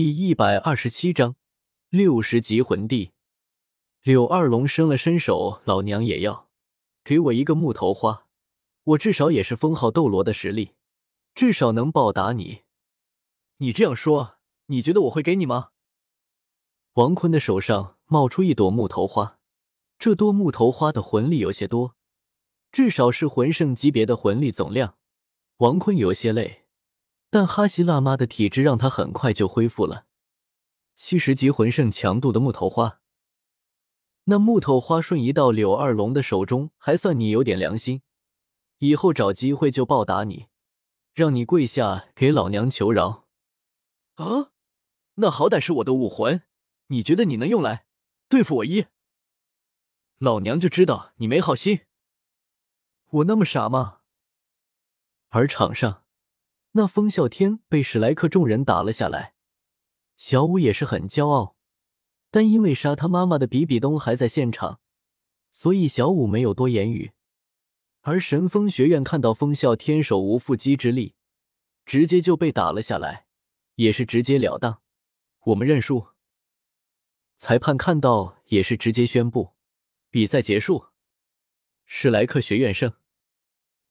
第一百二十七章六十级魂帝。柳二龙伸了伸手，老娘也要，给我一个木头花，我至少也是封号斗罗的实力，至少能报答你。你这样说，你觉得我会给你吗？王坤的手上冒出一朵木头花，这朵木头花的魂力有些多，至少是魂圣级别的魂力总量。王坤有些累。但哈希辣妈的体质让他很快就恢复了。七十级魂圣强度的木头花，那木头花瞬移到柳二龙的手中，还算你有点良心。以后找机会就报答你，让你跪下给老娘求饶。啊，那好歹是我的武魂，你觉得你能用来对付我一？老娘就知道你没好心。我那么傻吗？而场上。那风啸天被史莱克众人打了下来，小五也是很骄傲，但因为杀他妈妈的比比东还在现场，所以小五没有多言语。而神风学院看到风啸天手无缚鸡之力，直接就被打了下来，也是直截了当，我们认输。裁判看到也是直接宣布比赛结束，史莱克学院胜，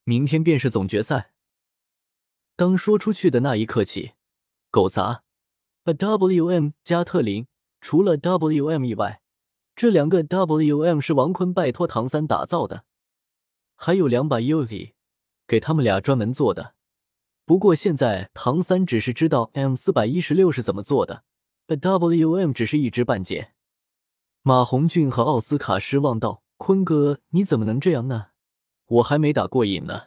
明天便是总决赛。当说出去的那一刻起，狗杂、A W M 加特林，除了 W M 以外，这两个 W M 是王坤拜托唐三打造的，还有两把 U V 给他们俩专门做的。不过现在唐三只是知道 M 四百一十六是怎么做的，A W M 只是一知半解。马红俊和奥斯卡失望道：“坤哥，你怎么能这样呢？我还没打过瘾呢。”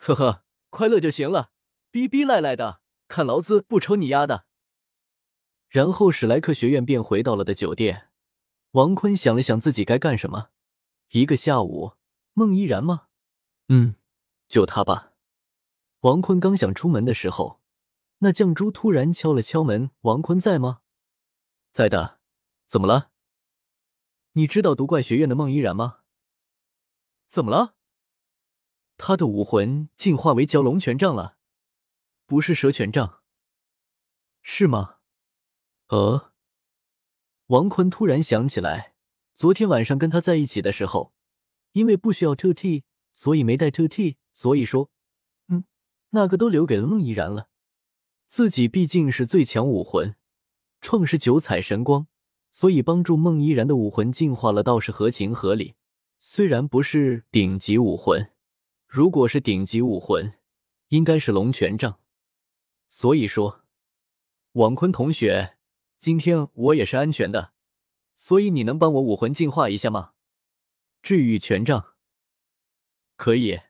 呵呵。快乐就行了，逼逼赖赖的，看劳资不抽你丫的。然后史莱克学院便回到了的酒店。王坤想了想自己该干什么，一个下午，孟依然吗？嗯，就他吧。王坤刚想出门的时候，那绛珠突然敲了敲门：“王坤在吗？”“在的。”“怎么了？”“你知道毒怪学院的孟依然吗？”“怎么了？”他的武魂进化为蛟龙权杖了，不是蛇权杖，是吗？呃，王坤突然想起来，昨天晚上跟他在一起的时候，因为不需要 Two T，所以没带 Two T，所以说，嗯，那个都留给了孟依然了。自己毕竟是最强武魂，创世九彩神光，所以帮助孟依然的武魂进化了，倒是合情合理。虽然不是顶级武魂。如果是顶级武魂，应该是龙泉杖。所以说，王坤同学，今天我也是安全的，所以你能帮我武魂进化一下吗？治愈权杖，可以。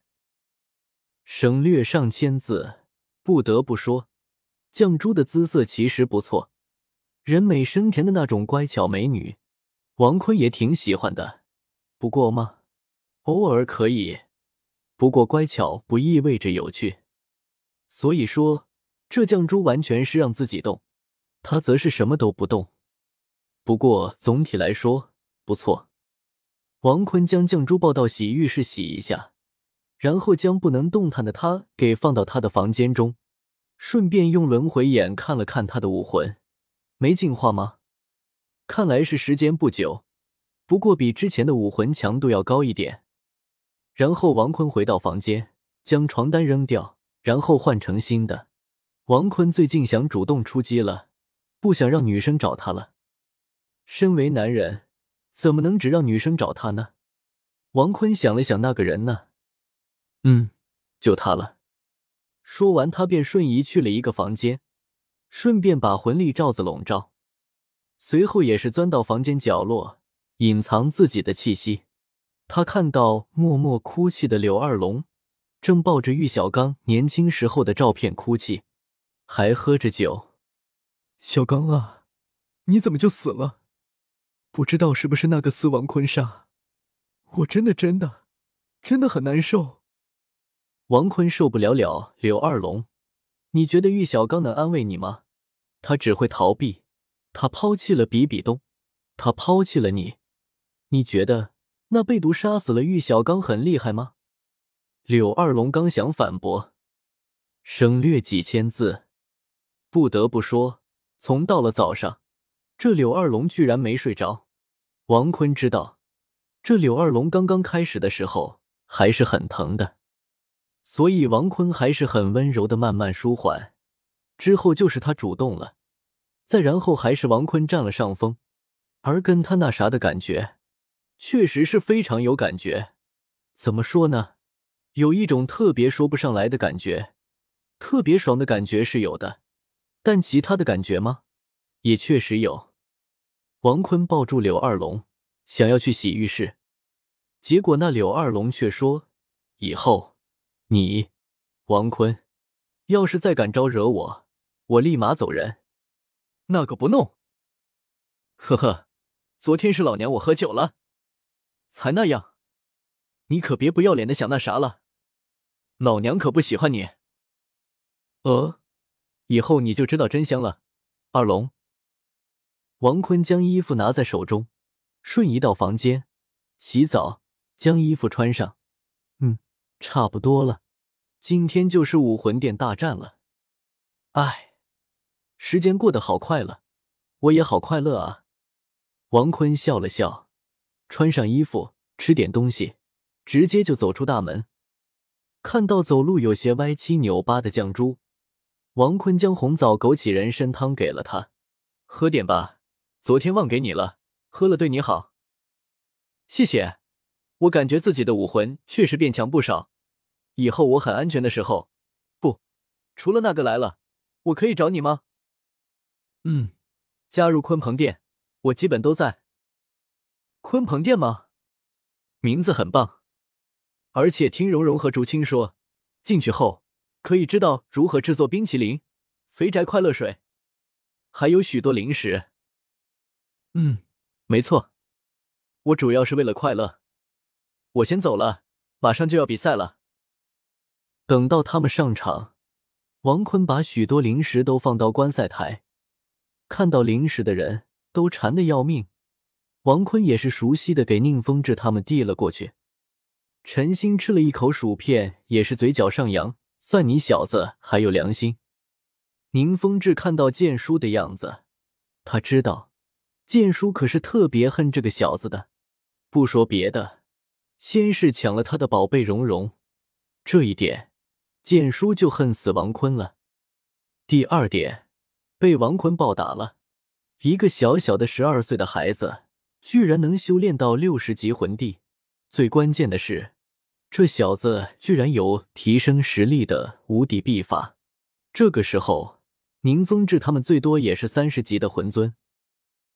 省略上千字。不得不说，绛珠的姿色其实不错，人美声甜的那种乖巧美女，王坤也挺喜欢的。不过嘛，偶尔可以。不过乖巧不意味着有趣，所以说这绛珠完全是让自己动，他则是什么都不动。不过总体来说不错。王坤将绛珠抱到洗浴室洗一下，然后将不能动弹的他给放到他的房间中，顺便用轮回眼看了看他的武魂，没进化吗？看来是时间不久，不过比之前的武魂强度要高一点。然后王坤回到房间，将床单扔掉，然后换成新的。王坤最近想主动出击了，不想让女生找他了。身为男人，怎么能只让女生找他呢？王坤想了想，那个人呢？嗯，就他了。说完，他便瞬移去了一个房间，顺便把魂力罩子笼罩，随后也是钻到房间角落，隐藏自己的气息。他看到默默哭泣的柳二龙，正抱着玉小刚年轻时候的照片哭泣，还喝着酒。小刚啊，你怎么就死了？不知道是不是那个四王坤杀？我真的真的真的很难受。王坤受不了了，柳二龙，你觉得玉小刚能安慰你吗？他只会逃避，他抛弃了比比东，他抛弃了你，你觉得？那被毒杀死了玉小刚很厉害吗？柳二龙刚想反驳，省略几千字。不得不说，从到了早上，这柳二龙居然没睡着。王坤知道，这柳二龙刚刚开始的时候还是很疼的，所以王坤还是很温柔的慢慢舒缓。之后就是他主动了，再然后还是王坤占了上风，而跟他那啥的感觉，确实是非常有感觉。怎么说呢？有一种特别说不上来的感觉，特别爽的感觉是有的，但其他的感觉吗？也确实有。王坤抱住柳二龙，想要去洗浴室，结果那柳二龙却说：“以后你，王坤，要是再敢招惹我，我立马走人。”那个不弄。呵呵，昨天是老娘我喝酒了，才那样。你可别不要脸的想那啥了，老娘可不喜欢你。呃，以后你就知道真香了，二龙。王坤将衣服拿在手中，瞬移到房间洗澡，将衣服穿上。嗯，差不多了，今天就是武魂殿大战了。唉，时间过得好快了，我也好快乐啊。王坤笑了笑，穿上衣服，吃点东西。直接就走出大门，看到走路有些歪七扭八的绛珠，王坤将红枣枸杞人参汤给了他，喝点吧，昨天忘给你了，喝了对你好。谢谢，我感觉自己的武魂确实变强不少，以后我很安全的时候，不，除了那个来了，我可以找你吗？嗯，加入鲲鹏殿，我基本都在。鲲鹏殿吗？名字很棒。而且听蓉蓉和竹青说，进去后可以知道如何制作冰淇淋、肥宅快乐水，还有许多零食。嗯，没错，我主要是为了快乐。我先走了，马上就要比赛了。等到他们上场，王坤把许多零食都放到观赛台，看到零食的人都馋得要命。王坤也是熟悉的，给宁风致他们递了过去。陈星吃了一口薯片，也是嘴角上扬，算你小子还有良心。宁风致看到剑叔的样子，他知道剑叔可是特别恨这个小子的。不说别的，先是抢了他的宝贝蓉蓉，这一点剑叔就恨死王坤了。第二点，被王坤暴打了。一个小小的十二岁的孩子，居然能修炼到六十级魂帝。最关键的是，这小子居然有提升实力的无敌秘法。这个时候，宁风致他们最多也是三十级的魂尊。